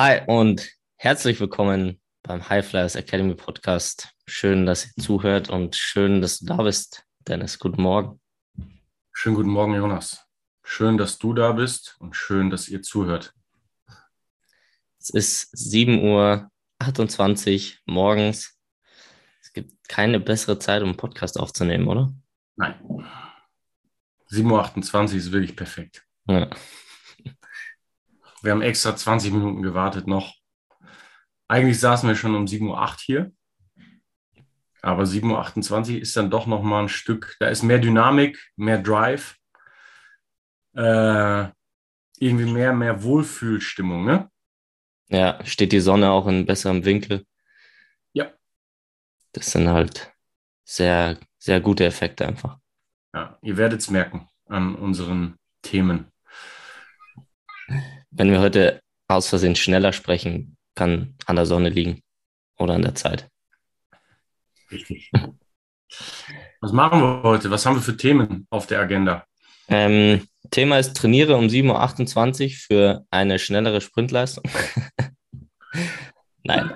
Hi und herzlich willkommen beim High Flyers Academy Podcast. Schön, dass ihr zuhört und schön, dass du da bist, Dennis. Guten Morgen. Schönen guten Morgen, Jonas. Schön, dass du da bist und schön, dass ihr zuhört. Es ist 7.28 Uhr morgens. Es gibt keine bessere Zeit, um einen Podcast aufzunehmen, oder? Nein. 7.28 Uhr ist wirklich perfekt. Ja. Wir haben extra 20 Minuten gewartet noch. Eigentlich saßen wir schon um 7.08 Uhr hier. Aber 7.28 Uhr ist dann doch noch mal ein Stück, da ist mehr Dynamik, mehr Drive, äh, irgendwie mehr, mehr Wohlfühlstimmung, ne? Ja, steht die Sonne auch in besserem Winkel. Ja. Das sind halt sehr, sehr gute Effekte einfach. Ja, ihr werdet es merken an unseren Themen. Wenn wir heute aus Versehen schneller sprechen, kann an der Sonne liegen oder an der Zeit. Richtig. Was machen wir heute? Was haben wir für Themen auf der Agenda? Ähm, Thema ist trainiere um 7.28 Uhr für eine schnellere Sprintleistung. Nein.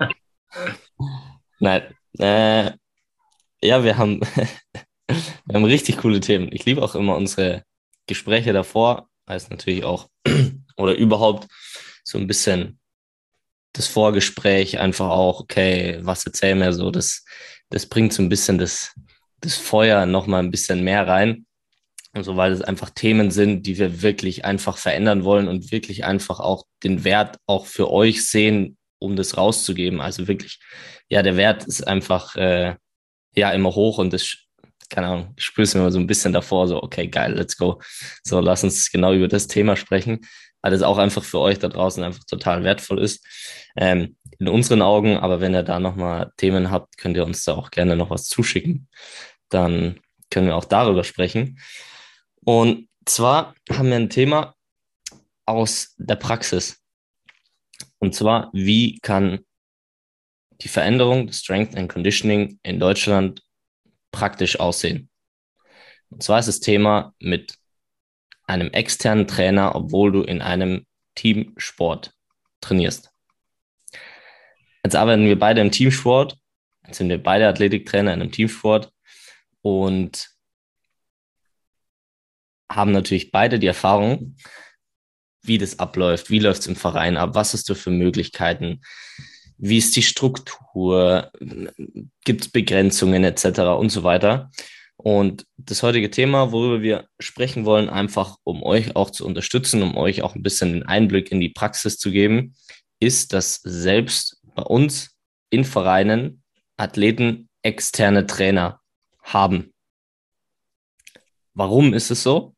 Nein. Äh, ja, wir haben, wir haben richtig coole Themen. Ich liebe auch immer unsere Gespräche davor, heißt natürlich auch oder überhaupt so ein bisschen das Vorgespräch einfach auch, okay, was erzähl mir so, das, das bringt so ein bisschen das, das Feuer noch mal ein bisschen mehr rein. Also weil es einfach Themen sind, die wir wirklich einfach verändern wollen und wirklich einfach auch den Wert auch für euch sehen, um das rauszugeben. Also wirklich, ja, der Wert ist einfach äh, ja immer hoch und das, keine Ahnung, spüre es mir so ein bisschen davor, so, okay, geil, let's go. So, lass uns genau über das Thema sprechen weil es auch einfach für euch da draußen einfach total wertvoll ist. Ähm, in unseren Augen, aber wenn ihr da nochmal Themen habt, könnt ihr uns da auch gerne noch was zuschicken. Dann können wir auch darüber sprechen. Und zwar haben wir ein Thema aus der Praxis. Und zwar, wie kann die Veränderung des Strength and Conditioning in Deutschland praktisch aussehen? Und zwar ist das Thema mit einem externen Trainer, obwohl du in einem Teamsport trainierst. Jetzt arbeiten wir beide im Teamsport, jetzt sind wir beide Athletiktrainer in einem Teamsport und haben natürlich beide die Erfahrung, wie das abläuft, wie läuft es im Verein ab, was hast du für Möglichkeiten, wie ist die Struktur, gibt es Begrenzungen etc. und so weiter. Und das heutige Thema, worüber wir sprechen wollen, einfach um euch auch zu unterstützen, um euch auch ein bisschen den Einblick in die Praxis zu geben, ist, dass selbst bei uns in Vereinen Athleten externe Trainer haben. Warum ist es so?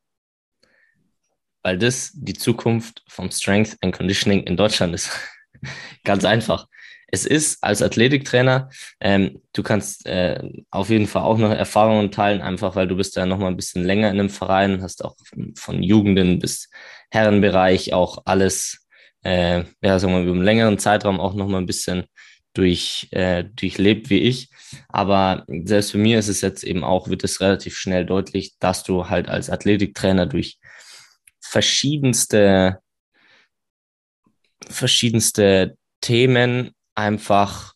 Weil das die Zukunft vom Strength and Conditioning in Deutschland ist. Ganz einfach es ist als Athletiktrainer, ähm, du kannst äh, auf jeden Fall auch noch Erfahrungen teilen, einfach weil du bist ja noch mal ein bisschen länger in einem Verein, hast auch von, Jugenden bis Herrenbereich auch alles, äh, ja, sagen wir mal, über einen längeren Zeitraum auch noch mal ein bisschen durch, äh, durchlebt wie ich. Aber selbst für mir ist es jetzt eben auch, wird es relativ schnell deutlich, dass du halt als Athletiktrainer durch verschiedenste verschiedenste Themen einfach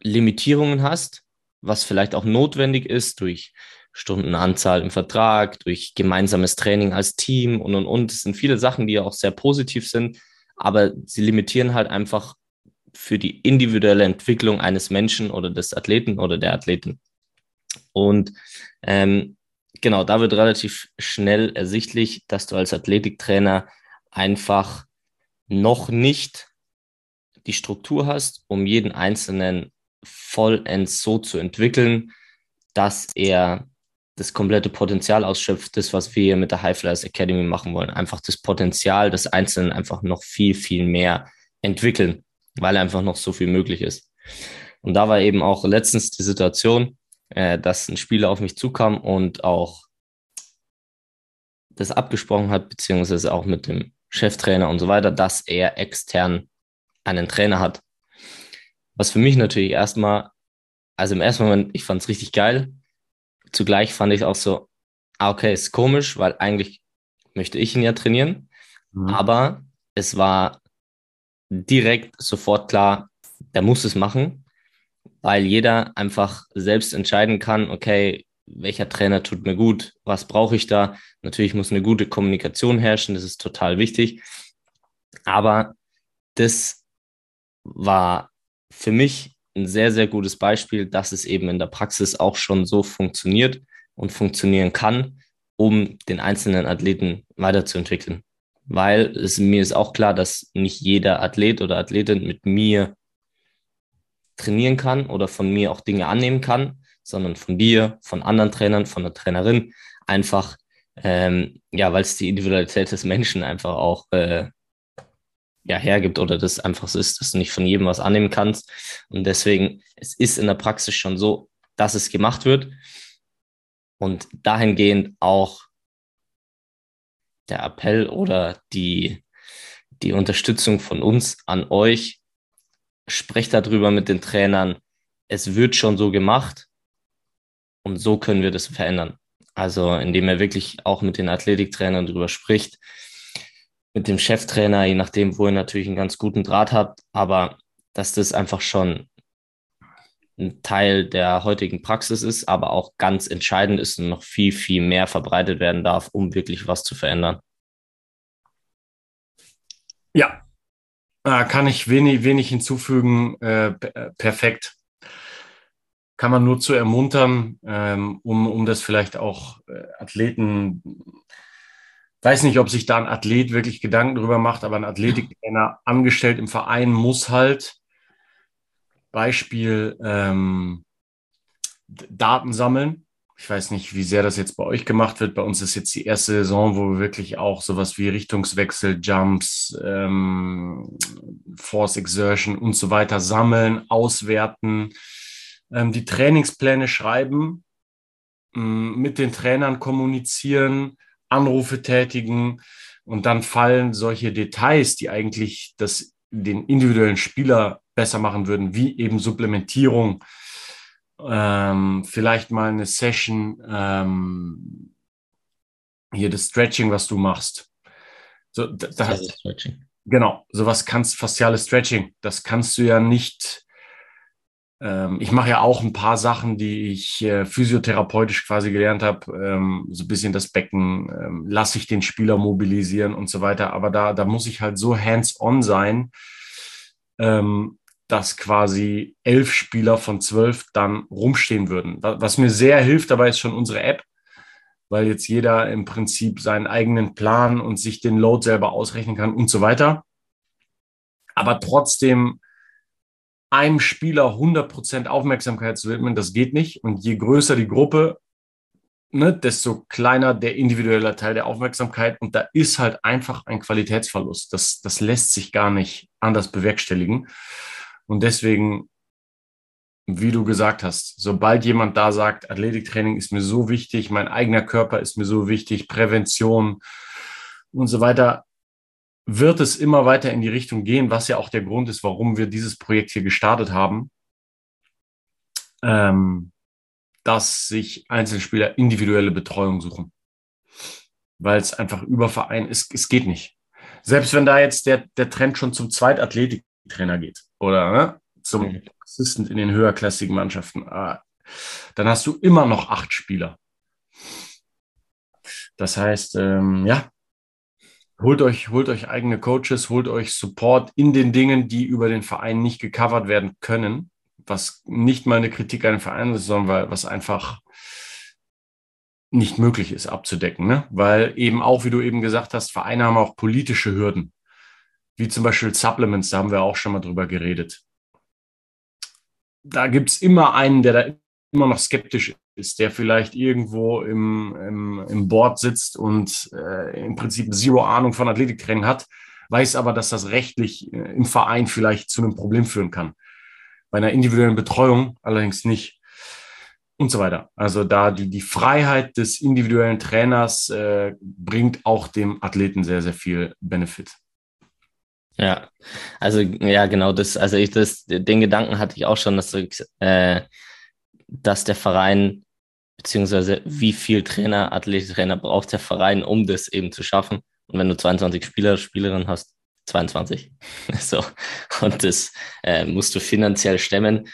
Limitierungen hast, was vielleicht auch notwendig ist durch Stundenanzahl im Vertrag, durch gemeinsames Training als Team und und und. Es sind viele Sachen, die ja auch sehr positiv sind, aber sie limitieren halt einfach für die individuelle Entwicklung eines Menschen oder des Athleten oder der Athletin. Und ähm, genau, da wird relativ schnell ersichtlich, dass du als Athletiktrainer einfach noch nicht die Struktur hast, um jeden Einzelnen vollends so zu entwickeln, dass er das komplette Potenzial ausschöpft, das, was wir mit der High Flyers Academy machen wollen. Einfach das Potenzial des Einzelnen einfach noch viel, viel mehr entwickeln, weil einfach noch so viel möglich ist. Und da war eben auch letztens die Situation, äh, dass ein Spieler auf mich zukam und auch das abgesprochen hat, beziehungsweise auch mit dem Cheftrainer und so weiter, dass er extern einen Trainer hat. Was für mich natürlich erstmal, also im ersten Moment, ich fand es richtig geil. Zugleich fand ich auch so, ah, okay, ist komisch, weil eigentlich möchte ich ihn ja trainieren. Mhm. Aber es war direkt sofort klar, der muss es machen, weil jeder einfach selbst entscheiden kann, okay, welcher Trainer tut mir gut, was brauche ich da. Natürlich muss eine gute Kommunikation herrschen, das ist total wichtig. Aber das war für mich ein sehr, sehr gutes Beispiel, dass es eben in der Praxis auch schon so funktioniert und funktionieren kann, um den einzelnen Athleten weiterzuentwickeln. Weil es, mir ist auch klar, dass nicht jeder Athlet oder Athletin mit mir trainieren kann oder von mir auch Dinge annehmen kann, sondern von dir, von anderen Trainern, von der Trainerin, einfach, ähm, ja, weil es die Individualität des Menschen einfach auch äh, ja, hergibt oder das einfach so ist, dass du nicht von jedem was annehmen kannst. Und deswegen, es ist in der Praxis schon so, dass es gemacht wird. Und dahingehend auch der Appell oder die, die Unterstützung von uns an euch. Sprecht darüber mit den Trainern. Es wird schon so gemacht und so können wir das verändern. Also indem er wirklich auch mit den Athletiktrainern darüber spricht, mit dem Cheftrainer, je nachdem, wo ihr natürlich einen ganz guten Draht habt, aber dass das einfach schon ein Teil der heutigen Praxis ist, aber auch ganz entscheidend ist und noch viel, viel mehr verbreitet werden darf, um wirklich was zu verändern. Ja, kann ich wenig, wenig hinzufügen. Äh, äh, perfekt. Kann man nur zu ermuntern, ähm, um, um das vielleicht auch äh, Athleten weiß nicht, ob sich da ein Athlet wirklich Gedanken drüber macht, aber ein Athletiktrainer angestellt im Verein muss halt Beispiel ähm, Daten sammeln. Ich weiß nicht, wie sehr das jetzt bei euch gemacht wird. Bei uns ist jetzt die erste Saison, wo wir wirklich auch sowas wie Richtungswechsel, Jumps, ähm, Force Exertion und so weiter sammeln, auswerten, ähm, die Trainingspläne schreiben, mit den Trainern kommunizieren, Anrufe tätigen und dann fallen solche Details, die eigentlich das, den individuellen Spieler besser machen würden, wie eben Supplementierung, ähm, vielleicht mal eine Session, ähm, hier das Stretching, was du machst. So, da, da, genau, sowas kannst, faciales Stretching, das kannst du ja nicht ich mache ja auch ein paar Sachen, die ich äh, physiotherapeutisch quasi gelernt habe. Ähm, so ein bisschen das Becken, ähm, lasse ich den Spieler mobilisieren und so weiter. Aber da, da muss ich halt so hands-on sein, ähm, dass quasi elf Spieler von zwölf dann rumstehen würden. Was mir sehr hilft dabei ist schon unsere App, weil jetzt jeder im Prinzip seinen eigenen Plan und sich den Load selber ausrechnen kann und so weiter. Aber trotzdem einem Spieler 100% Aufmerksamkeit zu widmen, das geht nicht. Und je größer die Gruppe, ne, desto kleiner der individuelle Teil der Aufmerksamkeit. Und da ist halt einfach ein Qualitätsverlust. Das, das lässt sich gar nicht anders bewerkstelligen. Und deswegen, wie du gesagt hast, sobald jemand da sagt, Athletiktraining ist mir so wichtig, mein eigener Körper ist mir so wichtig, Prävention und so weiter, wird es immer weiter in die Richtung gehen, was ja auch der Grund ist, warum wir dieses Projekt hier gestartet haben, ähm, dass sich Einzelspieler individuelle Betreuung suchen. Weil es einfach über Verein ist, es geht nicht. Selbst wenn da jetzt der, der Trend schon zum Zweitathletiktrainer geht oder ne, zum mhm. Assistent in den höherklassigen Mannschaften, ah, dann hast du immer noch acht Spieler. Das heißt, ähm, ja, holt euch, holt euch eigene Coaches, holt euch Support in den Dingen, die über den Verein nicht gecovert werden können, was nicht mal eine Kritik an den Verein ist, sondern weil, was einfach nicht möglich ist abzudecken, ne? weil eben auch, wie du eben gesagt hast, Vereine haben auch politische Hürden, wie zum Beispiel Supplements, da haben wir auch schon mal drüber geredet. Da gibt's immer einen, der da immer noch skeptisch ist, der vielleicht irgendwo im, im, im Board sitzt und äh, im Prinzip zero Ahnung von Athletiktraining hat, weiß aber, dass das rechtlich äh, im Verein vielleicht zu einem Problem führen kann. Bei einer individuellen Betreuung allerdings nicht. Und so weiter. Also da die, die Freiheit des individuellen Trainers äh, bringt auch dem Athleten sehr, sehr viel Benefit. Ja, also ja, genau das, also ich das, den Gedanken hatte ich auch schon, dass du, äh, dass der Verein, beziehungsweise wie viel Trainer, Athletiktrainer braucht der Verein, um das eben zu schaffen. Und wenn du 22 Spieler, Spielerinnen hast, 22. so. Und das äh, musst du finanziell stemmen,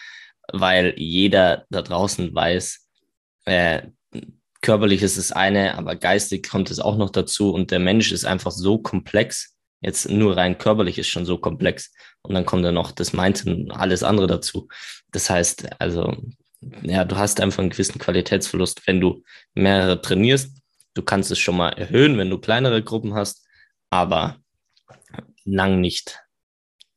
weil jeder da draußen weiß, äh, körperlich ist es eine, aber geistig kommt es auch noch dazu und der Mensch ist einfach so komplex. Jetzt nur rein körperlich ist schon so komplex und dann kommt dann noch das Mindset und alles andere dazu. Das heißt, also, ja, du hast einfach einen gewissen Qualitätsverlust, wenn du mehrere trainierst. Du kannst es schon mal erhöhen, wenn du kleinere Gruppen hast, aber lang nicht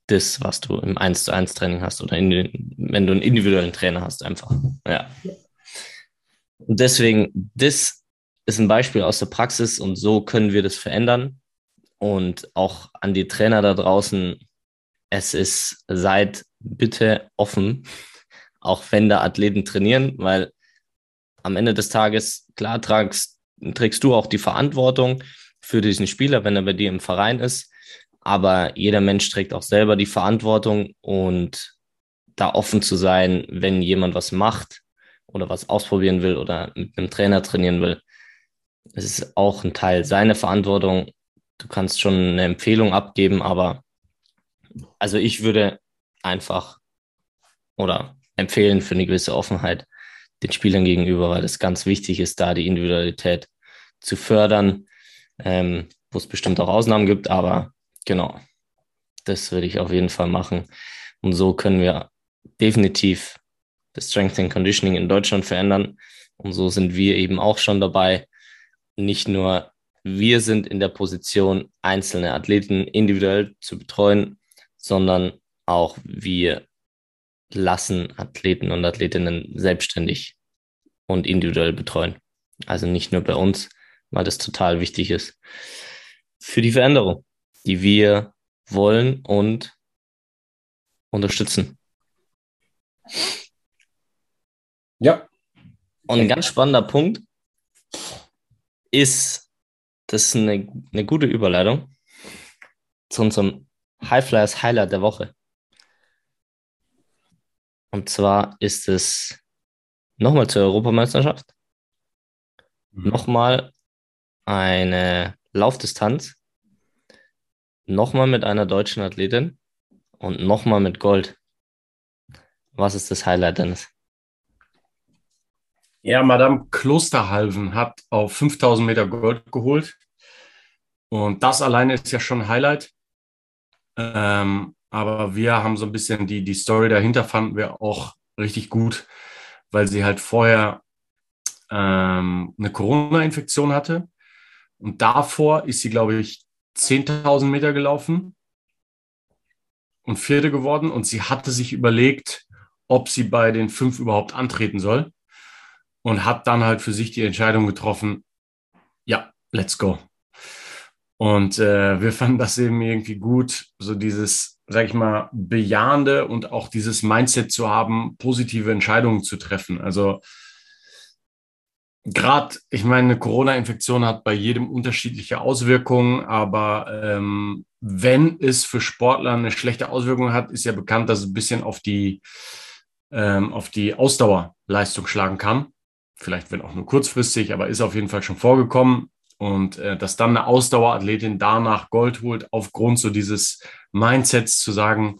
das, was du im 1 zu 1 Training hast oder in, wenn du einen individuellen Trainer hast, einfach. Ja. Und deswegen, das ist ein Beispiel aus der Praxis und so können wir das verändern. Und auch an die Trainer da draußen, es ist, seid bitte offen, auch wenn da Athleten trainieren, weil am Ende des Tages, klar, tragst, trägst du auch die Verantwortung für diesen Spieler, wenn er bei dir im Verein ist. Aber jeder Mensch trägt auch selber die Verantwortung und da offen zu sein, wenn jemand was macht oder was ausprobieren will oder mit einem Trainer trainieren will. Es ist auch ein Teil seiner Verantwortung. Du kannst schon eine Empfehlung abgeben, aber also ich würde einfach oder empfehlen für eine gewisse Offenheit den Spielern gegenüber, weil es ganz wichtig ist, da die Individualität zu fördern, ähm, wo es bestimmt auch Ausnahmen gibt, aber genau, das würde ich auf jeden Fall machen. Und so können wir definitiv das Strength and Conditioning in Deutschland verändern. Und so sind wir eben auch schon dabei. Nicht nur wir sind in der Position, einzelne Athleten individuell zu betreuen, sondern auch wir lassen Athleten und Athletinnen selbstständig und individuell betreuen. Also nicht nur bei uns, weil das total wichtig ist für die Veränderung, die wir wollen und unterstützen. Ja. Und ein ganz spannender Punkt ist, das ist eine, eine gute Überleitung zu unserem High Flyers Highlight der Woche. Und zwar ist es nochmal zur Europameisterschaft, mhm. nochmal eine Laufdistanz, nochmal mit einer deutschen Athletin und nochmal mit Gold. Was ist das Highlight, Dennis? Ja, Madame Klosterhalven hat auf 5000 Meter Gold geholt. Und das alleine ist ja schon ein Highlight. Ähm, aber wir haben so ein bisschen die, die Story dahinter fanden wir auch richtig gut, weil sie halt vorher ähm, eine Corona-Infektion hatte. Und davor ist sie, glaube ich, 10.000 Meter gelaufen und Vierte geworden. Und sie hatte sich überlegt, ob sie bei den fünf überhaupt antreten soll und hat dann halt für sich die Entscheidung getroffen, ja, let's go. Und äh, wir fanden das eben irgendwie gut, so dieses, sag ich mal, bejahende und auch dieses Mindset zu haben, positive Entscheidungen zu treffen. Also gerade, ich meine, eine Corona-Infektion hat bei jedem unterschiedliche Auswirkungen, aber ähm, wenn es für Sportler eine schlechte Auswirkung hat, ist ja bekannt, dass es ein bisschen auf die, ähm, auf die Ausdauerleistung schlagen kann vielleicht wenn auch nur kurzfristig, aber ist auf jeden Fall schon vorgekommen. Und äh, dass dann eine Ausdauerathletin danach Gold holt, aufgrund so dieses Mindsets zu sagen,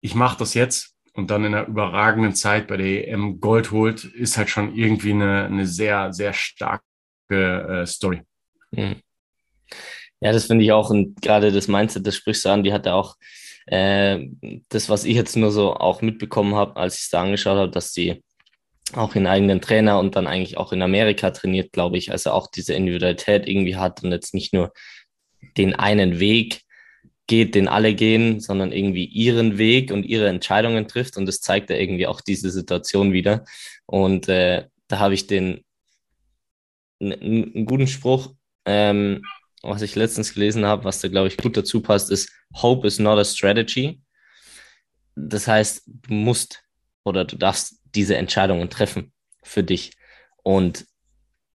ich mache das jetzt und dann in einer überragenden Zeit bei der EM Gold holt, ist halt schon irgendwie eine, eine sehr, sehr starke äh, Story. Mhm. Ja, das finde ich auch. Und gerade das Mindset, das sprichst du an, die hatte auch äh, das, was ich jetzt nur so auch mitbekommen habe, als ich es da angeschaut habe, dass die auch in eigenen Trainer und dann eigentlich auch in Amerika trainiert, glaube ich. Also auch diese Individualität irgendwie hat und jetzt nicht nur den einen Weg geht, den alle gehen, sondern irgendwie ihren Weg und ihre Entscheidungen trifft. Und das zeigt ja irgendwie auch diese Situation wieder. Und äh, da habe ich den einen guten Spruch, ähm, was ich letztens gelesen habe, was da, glaube ich, gut dazu passt, ist Hope is not a strategy. Das heißt, du musst oder du darfst diese Entscheidungen treffen für dich. Und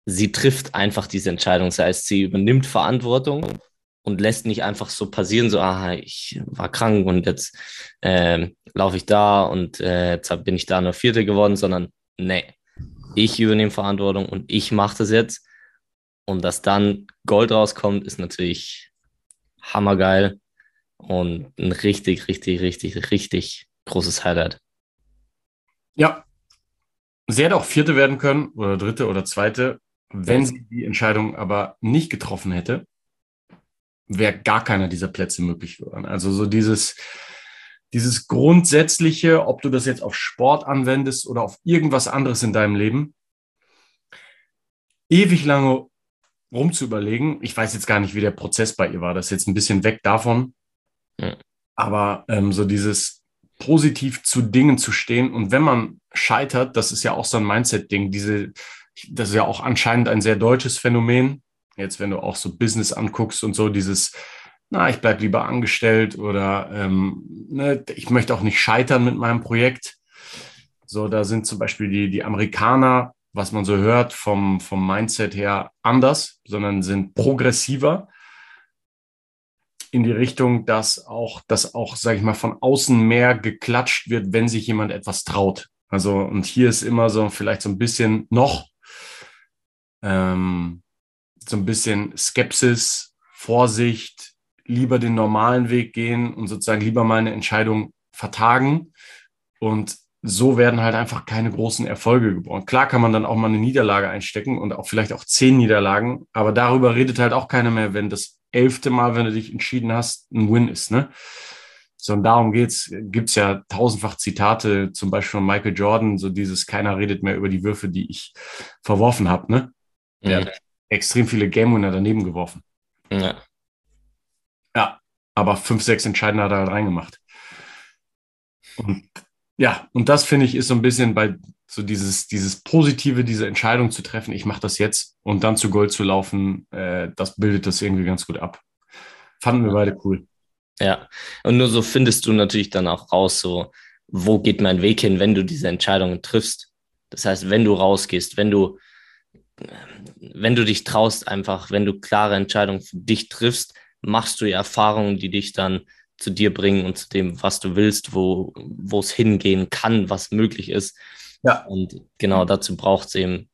sie trifft einfach diese Entscheidung. Das heißt, sie übernimmt Verantwortung und lässt nicht einfach so passieren, so, aha, ich war krank und jetzt äh, laufe ich da und äh, jetzt bin ich da nur Vierte geworden, sondern nee, ich übernehme Verantwortung und ich mache das jetzt. Und dass dann Gold rauskommt, ist natürlich hammergeil. Und ein richtig, richtig, richtig, richtig großes Highlight. Ja. Sie hätte auch Vierte werden können oder Dritte oder Zweite. Wenn sie die Entscheidung aber nicht getroffen hätte, wäre gar keiner dieser Plätze möglich geworden. Also so dieses, dieses Grundsätzliche, ob du das jetzt auf Sport anwendest oder auf irgendwas anderes in deinem Leben, ewig lange rumzuüberlegen. Ich weiß jetzt gar nicht, wie der Prozess bei ihr war. Das ist jetzt ein bisschen weg davon. Ja. Aber ähm, so dieses positiv zu Dingen zu stehen und wenn man scheitert, das ist ja auch so ein Mindset-Ding, diese, das ist ja auch anscheinend ein sehr deutsches Phänomen. Jetzt, wenn du auch so Business anguckst und so, dieses, na, ich bleib lieber angestellt oder ähm, ne, ich möchte auch nicht scheitern mit meinem Projekt. So, da sind zum Beispiel die, die Amerikaner, was man so hört, vom, vom Mindset her anders, sondern sind progressiver in die Richtung, dass auch, dass auch, sage ich mal, von außen mehr geklatscht wird, wenn sich jemand etwas traut. Also, und hier ist immer so vielleicht so ein bisschen noch ähm, so ein bisschen Skepsis, Vorsicht, lieber den normalen Weg gehen und sozusagen lieber mal eine Entscheidung vertagen. Und so werden halt einfach keine großen Erfolge geboren. Klar kann man dann auch mal eine Niederlage einstecken und auch vielleicht auch zehn Niederlagen, aber darüber redet halt auch keiner mehr, wenn das elfte Mal, wenn du dich entschieden hast, ein Win ist. Ne? So, und darum geht's. Gibt's ja tausendfach Zitate, zum Beispiel von Michael Jordan, so dieses keiner redet mehr über die Würfe, die ich verworfen habe. Ne? Mhm. Extrem viele Game Winner daneben geworfen. Ja. Ja, aber fünf, sechs Entscheidende hat er halt reingemacht. Und ja, und das finde ich ist so ein bisschen bei so dieses, dieses Positive, diese Entscheidung zu treffen, ich mache das jetzt und dann zu Gold zu laufen, äh, das bildet das irgendwie ganz gut ab. Fanden wir beide cool. Ja, und nur so findest du natürlich dann auch raus, so, wo geht mein Weg hin, wenn du diese Entscheidungen triffst. Das heißt, wenn du rausgehst, wenn du, wenn du dich traust, einfach, wenn du klare Entscheidungen für dich triffst, machst du ja Erfahrungen, die dich dann zu dir bringen und zu dem, was du willst, wo, wo es hingehen kann, was möglich ist. Ja. Und genau dazu braucht es eben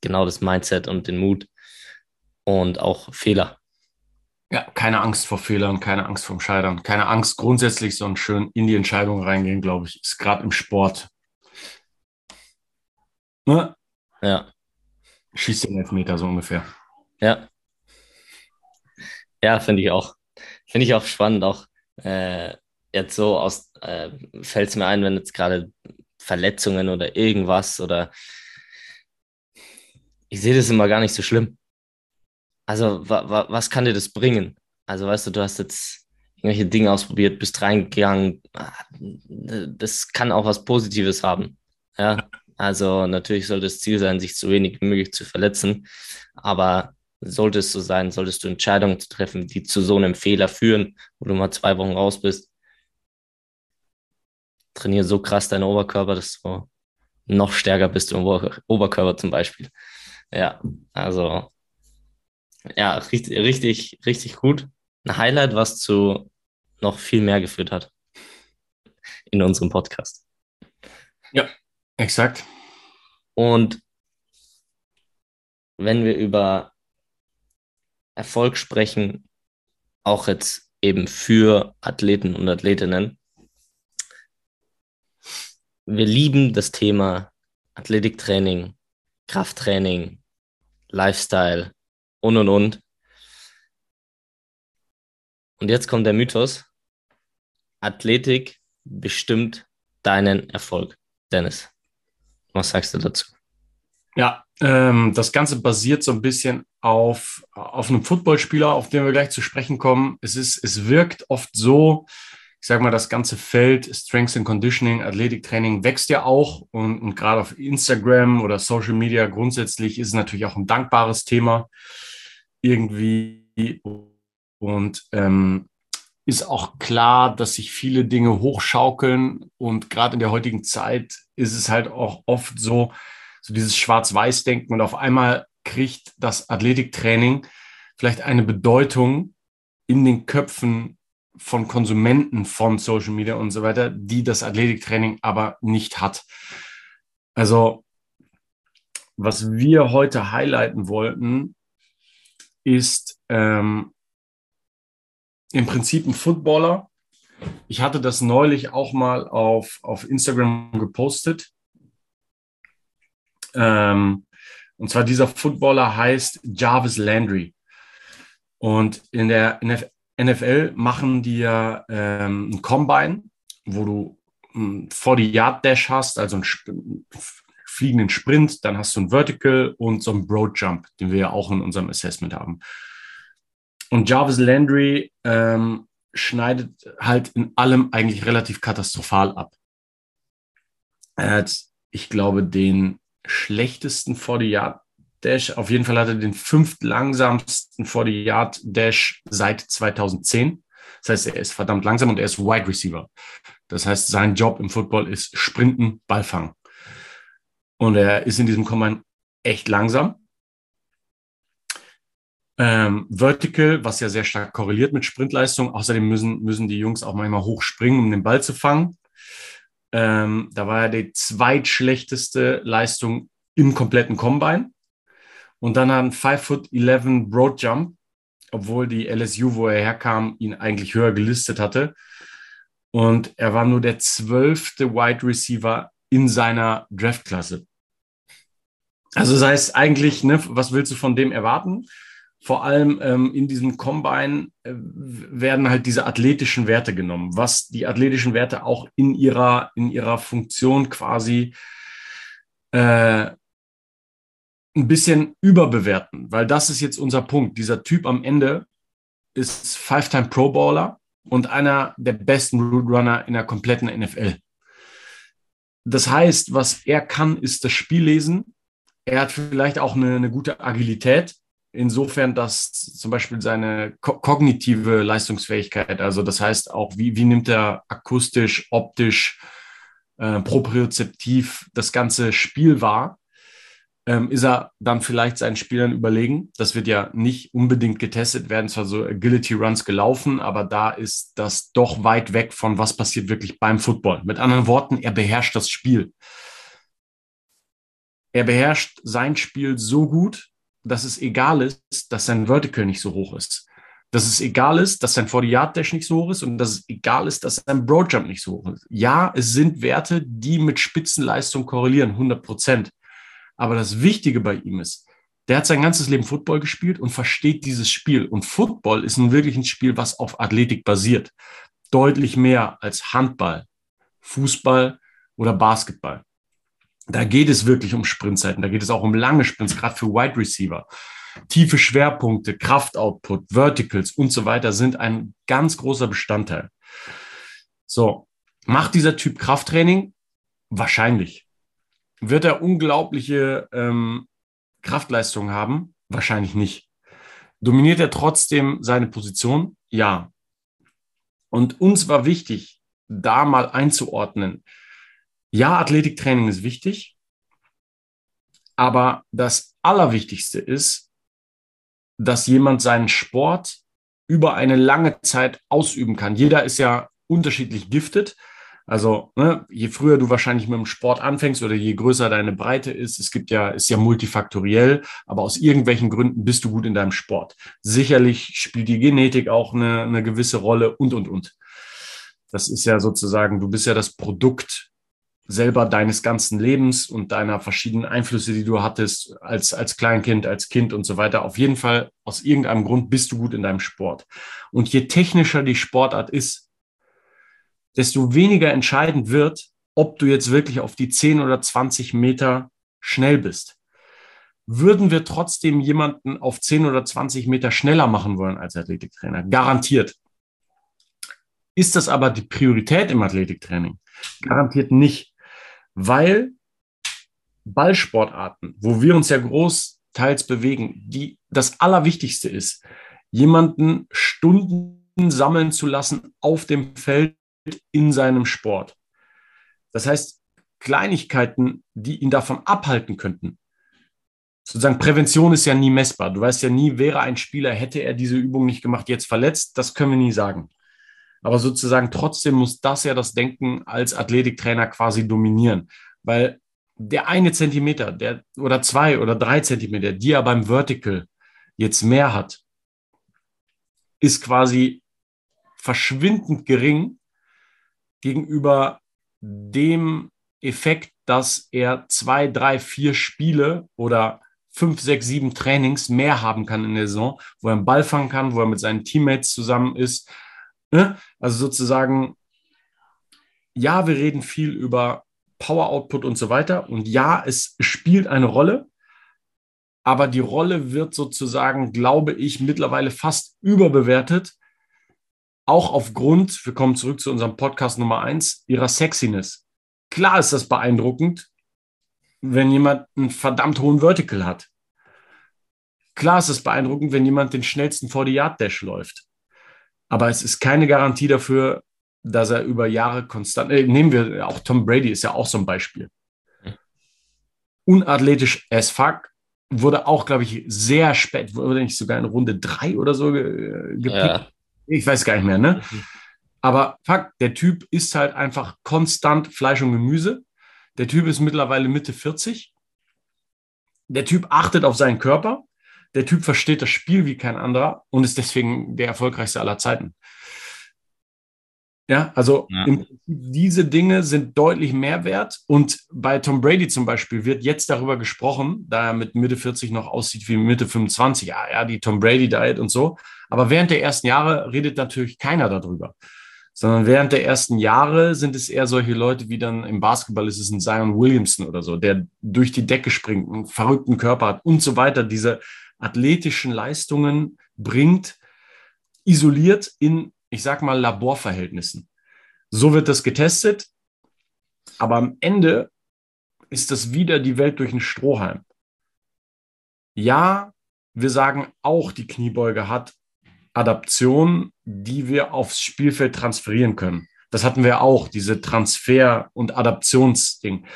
genau das Mindset und den Mut und auch Fehler. Ja, keine Angst vor Fehlern, keine Angst vorm Scheitern, keine Angst grundsätzlich, sondern schön in die Entscheidung reingehen, glaube ich, ist gerade im Sport. Ne? Ja. Schießt den Elfmeter so ungefähr. Ja. Ja, finde ich auch. Finde ich auch spannend, auch äh, jetzt so aus, äh, fällt es mir ein, wenn jetzt gerade Verletzungen oder irgendwas oder ich sehe das immer gar nicht so schlimm. Also, wa, wa, was kann dir das bringen? Also, weißt du, du hast jetzt irgendwelche Dinge ausprobiert, bist reingegangen. Das kann auch was Positives haben. Ja, also natürlich sollte das Ziel sein, sich so wenig wie möglich zu verletzen. Aber sollte es so sein, solltest du Entscheidungen treffen, die zu so einem Fehler führen, wo du mal zwei Wochen raus bist, trainiere so krass deinen Oberkörper, dass du noch stärker bist im Oberkörper zum Beispiel. Ja, also ja, richtig, richtig, richtig gut. Ein Highlight, was zu noch viel mehr geführt hat in unserem Podcast. Ja, exakt. Und wenn wir über Erfolg sprechen, auch jetzt eben für Athleten und Athletinnen, wir lieben das Thema Athletiktraining, Krafttraining, Lifestyle und und und. Und jetzt kommt der Mythos. Athletik bestimmt deinen Erfolg. Dennis, was sagst du dazu? Ja, ähm, das Ganze basiert so ein bisschen auf, auf einem Footballspieler, auf den wir gleich zu sprechen kommen. Es, ist, es wirkt oft so, ich sage mal, das ganze Feld Strengths and Conditioning, Athletiktraining wächst ja auch und, und gerade auf Instagram oder Social Media grundsätzlich ist es natürlich auch ein dankbares Thema irgendwie und ähm, ist auch klar, dass sich viele Dinge hochschaukeln und gerade in der heutigen Zeit ist es halt auch oft so, so dieses Schwarz-Weiß-Denken und auf einmal kriegt das Athletiktraining vielleicht eine Bedeutung in den Köpfen von Konsumenten von Social Media und so weiter, die das Athletiktraining aber nicht hat. Also, was wir heute highlighten wollten, ist, ähm, im Prinzip ein Footballer. Ich hatte das neulich auch mal auf, auf Instagram gepostet. Ähm, und zwar dieser Footballer heißt Jarvis Landry. Und in der NFL machen die ja ähm, ein Combine, wo du einen 40-Yard-Dash hast, also einen fliegenden Sprint, dann hast du ein Vertical und so einen Broad Jump, den wir ja auch in unserem Assessment haben. Und Jarvis Landry ähm, schneidet halt in allem eigentlich relativ katastrophal ab. Er hat, ich glaube, den schlechtesten 40-Yard Dash. Auf jeden Fall hat er den fünft langsamsten 40 Yard Dash seit 2010. Das heißt, er ist verdammt langsam und er ist Wide Receiver. Das heißt, sein Job im Football ist Sprinten, Ball fangen. Und er ist in diesem Combine echt langsam. Ähm, Vertical, was ja sehr stark korreliert mit Sprintleistung. Außerdem müssen, müssen die Jungs auch manchmal hoch springen, um den Ball zu fangen. Ähm, da war er die zweitschlechteste Leistung im kompletten Combine. Und dann ein 5 Foot 11 Broad Jump, obwohl die LSU, wo er herkam, ihn eigentlich höher gelistet hatte. Und er war nur der zwölfte Wide Receiver in seiner Draftklasse. Also das heißt eigentlich, ne, was willst du von dem erwarten? Vor allem ähm, in diesem Combine äh, werden halt diese athletischen Werte genommen, was die athletischen Werte auch in ihrer, in ihrer Funktion quasi äh, ein bisschen überbewerten, weil das ist jetzt unser Punkt. Dieser Typ am Ende ist Five-Time Pro Bowler und einer der besten Root Runner in der kompletten NFL. Das heißt, was er kann, ist das Spiel lesen. Er hat vielleicht auch eine, eine gute Agilität, insofern, dass zum Beispiel seine ko kognitive Leistungsfähigkeit, also das heißt auch, wie, wie nimmt er akustisch, optisch, äh, propriozeptiv das ganze Spiel wahr, ähm, ist er dann vielleicht seinen Spielern überlegen. Das wird ja nicht unbedingt getestet werden, zwar so Agility Runs gelaufen, aber da ist das doch weit weg von was passiert wirklich beim Football. Mit anderen Worten, er beherrscht das Spiel. Er beherrscht sein Spiel so gut, dass es egal ist, dass sein Vertical nicht so hoch ist. Dass es egal ist, dass sein 40-Yard-Dash nicht so hoch ist und dass es egal ist, dass sein Broad-Jump nicht so hoch ist. Ja, es sind Werte, die mit Spitzenleistung korrelieren, 100 Prozent. Aber das Wichtige bei ihm ist, der hat sein ganzes Leben Football gespielt und versteht dieses Spiel. Und Football ist nun wirklich ein Spiel, was auf Athletik basiert. Deutlich mehr als Handball, Fußball oder Basketball. Da geht es wirklich um Sprintzeiten, da geht es auch um lange Sprints, gerade für Wide Receiver. Tiefe Schwerpunkte, Kraftoutput, Verticals und so weiter sind ein ganz großer Bestandteil. So, macht dieser Typ Krafttraining? Wahrscheinlich. Wird er unglaubliche ähm, Kraftleistung haben? Wahrscheinlich nicht. Dominiert er trotzdem seine Position? Ja. Und uns war wichtig, da mal einzuordnen. Ja, Athletiktraining ist wichtig, aber das Allerwichtigste ist, dass jemand seinen Sport über eine lange Zeit ausüben kann. Jeder ist ja unterschiedlich giftet. Also ne, je früher du wahrscheinlich mit dem Sport anfängst oder je größer deine Breite ist, es gibt ja, ist ja multifaktoriell, aber aus irgendwelchen Gründen bist du gut in deinem Sport. Sicherlich spielt die Genetik auch eine, eine gewisse Rolle und, und, und. Das ist ja sozusagen, du bist ja das Produkt selber deines ganzen Lebens und deiner verschiedenen Einflüsse, die du hattest als, als Kleinkind, als Kind und so weiter. Auf jeden Fall, aus irgendeinem Grund bist du gut in deinem Sport. Und je technischer die Sportart ist, desto weniger entscheidend wird, ob du jetzt wirklich auf die 10 oder 20 Meter schnell bist. Würden wir trotzdem jemanden auf 10 oder 20 Meter schneller machen wollen als Athletiktrainer? Garantiert. Ist das aber die Priorität im Athletiktraining? Garantiert nicht, weil Ballsportarten, wo wir uns ja großteils bewegen, die das Allerwichtigste ist, jemanden Stunden sammeln zu lassen auf dem Feld, in seinem Sport. Das heißt, Kleinigkeiten, die ihn davon abhalten könnten. Sozusagen Prävention ist ja nie messbar. Du weißt ja nie, wäre ein Spieler, hätte er diese Übung nicht gemacht, jetzt verletzt. Das können wir nie sagen. Aber sozusagen trotzdem muss das ja das Denken als Athletiktrainer quasi dominieren. Weil der eine Zentimeter der, oder zwei oder drei Zentimeter, die er beim Vertical jetzt mehr hat, ist quasi verschwindend gering gegenüber dem Effekt, dass er zwei, drei, vier Spiele oder fünf, sechs, sieben Trainings mehr haben kann in der Saison, wo er einen Ball fangen kann, wo er mit seinen Teammates zusammen ist. Ne? Also sozusagen, ja, wir reden viel über Power Output und so weiter. Und ja, es spielt eine Rolle. Aber die Rolle wird sozusagen, glaube ich, mittlerweile fast überbewertet. Auch aufgrund, wir kommen zurück zu unserem Podcast Nummer eins, ihrer Sexiness. Klar ist das beeindruckend, wenn jemand einen verdammt hohen Vertical hat. Klar ist es beeindruckend, wenn jemand den schnellsten 40-Yard-Dash läuft. Aber es ist keine Garantie dafür, dass er über Jahre konstant, äh, nehmen wir auch Tom Brady ist ja auch so ein Beispiel. Unathletisch as fuck, wurde auch, glaube ich, sehr spät, wurde nicht sogar in Runde drei oder so ge gepickt. Ja. Ich weiß gar nicht mehr, ne? Mhm. Aber fuck, der Typ isst halt einfach konstant Fleisch und Gemüse. Der Typ ist mittlerweile Mitte 40. Der Typ achtet auf seinen Körper. Der Typ versteht das Spiel wie kein anderer und ist deswegen der erfolgreichste aller Zeiten. Ja, also ja. diese Dinge sind deutlich mehr wert. Und bei Tom Brady zum Beispiel wird jetzt darüber gesprochen, da er mit Mitte 40 noch aussieht wie Mitte 25. Ja, ja, die Tom Brady Diet und so. Aber während der ersten Jahre redet natürlich keiner darüber. Sondern während der ersten Jahre sind es eher solche Leute wie dann im Basketball ist es ein Zion Williamson oder so, der durch die Decke springt, einen verrückten Körper hat und so weiter, diese athletischen Leistungen bringt, isoliert in ich sag mal, Laborverhältnissen. So wird das getestet, aber am Ende ist das wieder die Welt durch einen Strohhalm. Ja, wir sagen auch, die Kniebeuge hat Adaption, die wir aufs Spielfeld transferieren können. Das hatten wir auch, diese Transfer- und Adaptionsding.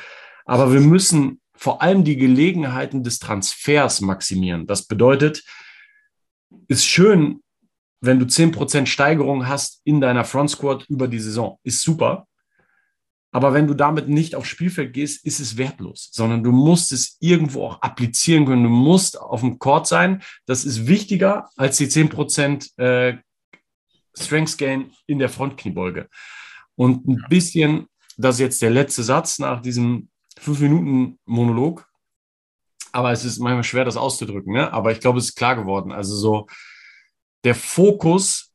Aber wir müssen vor allem die Gelegenheiten des Transfers maximieren. Das bedeutet, ist schön, wenn du 10% Steigerung hast in deiner Front Squad über die Saison, ist super. Aber wenn du damit nicht aufs Spielfeld gehst, ist es wertlos, sondern du musst es irgendwo auch applizieren können. Du musst auf dem Court sein. Das ist wichtiger als die 10% äh, Strength Gain in der Frontkniebeuge. Und ein bisschen, das ist jetzt der letzte Satz nach diesem 5-Minuten-Monolog. Aber es ist manchmal schwer, das auszudrücken. Ne? Aber ich glaube, es ist klar geworden. Also so, der Fokus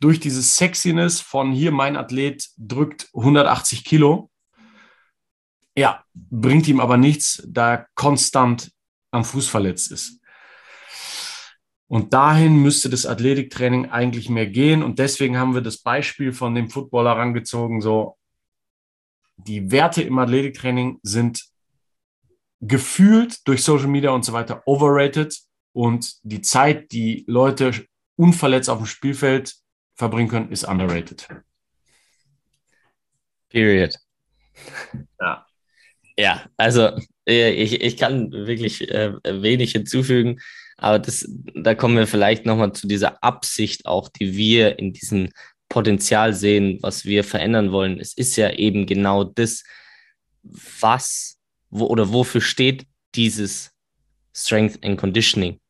durch diese Sexiness von hier mein Athlet drückt 180 Kilo, ja, bringt ihm aber nichts, da er konstant am Fuß verletzt ist. Und dahin müsste das Athletiktraining eigentlich mehr gehen. Und deswegen haben wir das Beispiel von dem Footballer rangezogen, so die Werte im Athletiktraining sind gefühlt durch Social Media und so weiter overrated und die Zeit, die Leute unverletzt auf dem Spielfeld verbringen können, ist underrated. Period. Ja. Ja, also äh, ich, ich kann wirklich äh, wenig hinzufügen, aber das, da kommen wir vielleicht nochmal zu dieser Absicht auch, die wir in diesem Potenzial sehen, was wir verändern wollen. Es ist ja eben genau das, was wo, oder wofür steht dieses Strength and Conditioning.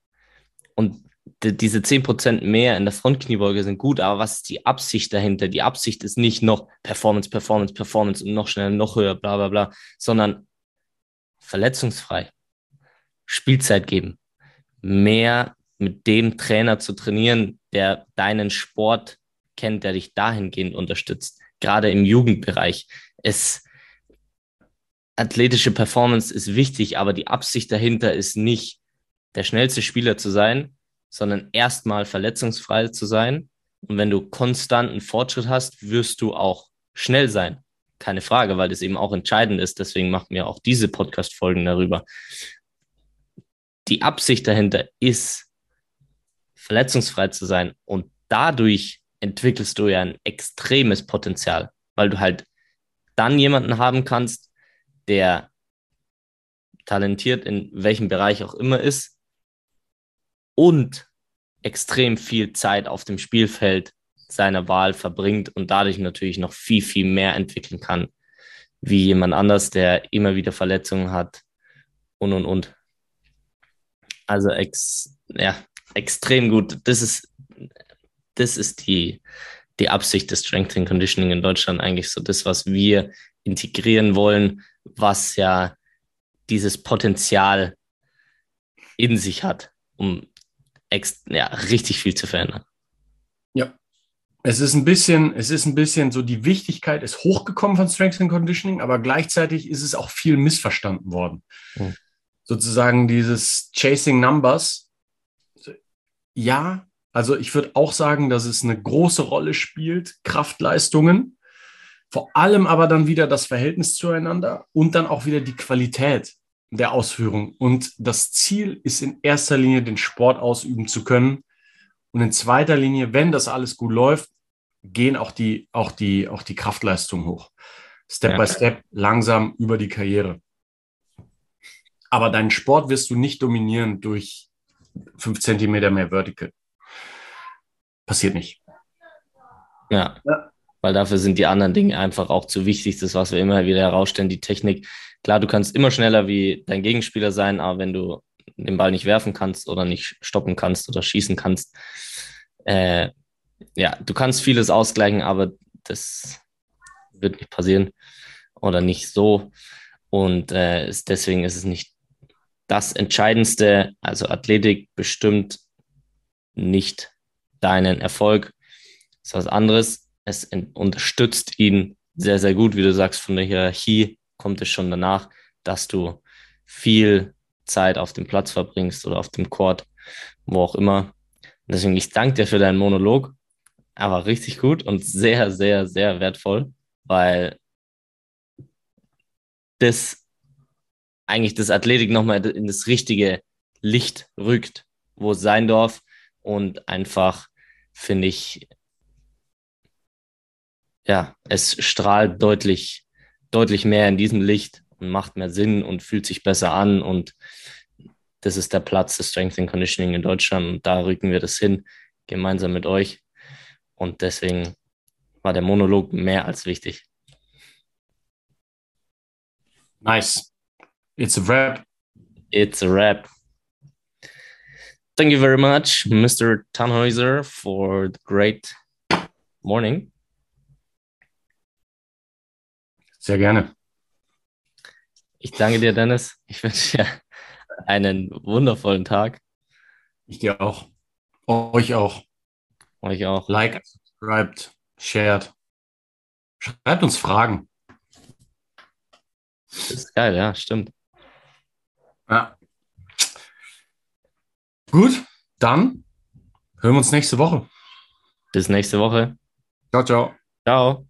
Und diese 10% mehr in der Frontkniebeuge sind gut, aber was ist die Absicht dahinter? Die Absicht ist nicht noch Performance, Performance, Performance und noch schneller, noch höher, bla bla bla, sondern verletzungsfrei, Spielzeit geben, mehr mit dem Trainer zu trainieren, der deinen Sport kennt, der dich dahingehend unterstützt, gerade im Jugendbereich. Es, athletische Performance ist wichtig, aber die Absicht dahinter ist nicht, der schnellste Spieler zu sein, sondern erstmal verletzungsfrei zu sein. Und wenn du konstanten Fortschritt hast, wirst du auch schnell sein. Keine Frage, weil das eben auch entscheidend ist. Deswegen machen wir auch diese Podcast-Folgen darüber. Die Absicht dahinter ist, verletzungsfrei zu sein. Und dadurch entwickelst du ja ein extremes Potenzial, weil du halt dann jemanden haben kannst, der talentiert in welchem Bereich auch immer ist, und extrem viel Zeit auf dem Spielfeld seiner Wahl verbringt und dadurch natürlich noch viel, viel mehr entwickeln kann, wie jemand anders, der immer wieder Verletzungen hat und, und, und. Also ex, ja, extrem gut. Das ist, das ist die, die Absicht des Strength and Conditioning in Deutschland eigentlich so das, was wir integrieren wollen, was ja dieses Potenzial in sich hat, um ja, richtig viel zu verändern. Ja. Es ist ein bisschen, es ist ein bisschen so, die Wichtigkeit ist hochgekommen von Strength and Conditioning, aber gleichzeitig ist es auch viel missverstanden worden. Mhm. Sozusagen dieses Chasing Numbers. Ja, also ich würde auch sagen, dass es eine große Rolle spielt, Kraftleistungen, vor allem aber dann wieder das Verhältnis zueinander und dann auch wieder die Qualität der Ausführung. Und das Ziel ist in erster Linie, den Sport ausüben zu können. Und in zweiter Linie, wenn das alles gut läuft, gehen auch die, auch die, auch die Kraftleistungen hoch. Step ja. by Step, langsam über die Karriere. Aber deinen Sport wirst du nicht dominieren durch fünf Zentimeter mehr Vertical. Passiert nicht. Ja. ja. Weil dafür sind die anderen Dinge einfach auch zu wichtig. Das, was wir immer wieder herausstellen, die Technik Klar, du kannst immer schneller wie dein Gegenspieler sein, aber wenn du den Ball nicht werfen kannst oder nicht stoppen kannst oder schießen kannst, äh, ja, du kannst vieles ausgleichen, aber das wird nicht passieren oder nicht so. Und äh, ist, deswegen ist es nicht das Entscheidendste. Also Athletik bestimmt nicht deinen Erfolg. Das ist was anderes. Es unterstützt ihn sehr, sehr gut, wie du sagst, von der Hierarchie kommt es schon danach, dass du viel Zeit auf dem Platz verbringst oder auf dem Court, wo auch immer. Und deswegen, ich danke dir für deinen Monolog. Er war richtig gut und sehr, sehr, sehr wertvoll, weil das eigentlich das Athletik nochmal in das richtige Licht rückt, wo es sein darf und einfach, finde ich, ja, es strahlt deutlich deutlich mehr in diesem Licht und macht mehr Sinn und fühlt sich besser an. Und das ist der Platz des Strength and Conditioning in Deutschland. Und da rücken wir das hin, gemeinsam mit euch. Und deswegen war der Monolog mehr als wichtig. Nice. It's a wrap. It's a wrap. Thank you very much, Mr. Tannhäuser, for the great morning. Sehr gerne. Ich danke dir, Dennis. Ich wünsche dir einen wundervollen Tag. Ich dir auch. Euch auch. Euch auch. Like, subscribed, shared. Schreibt uns Fragen. Das ist geil, ja, stimmt. Ja. Gut, dann hören wir uns nächste Woche. Bis nächste Woche. Ciao, ciao. Ciao.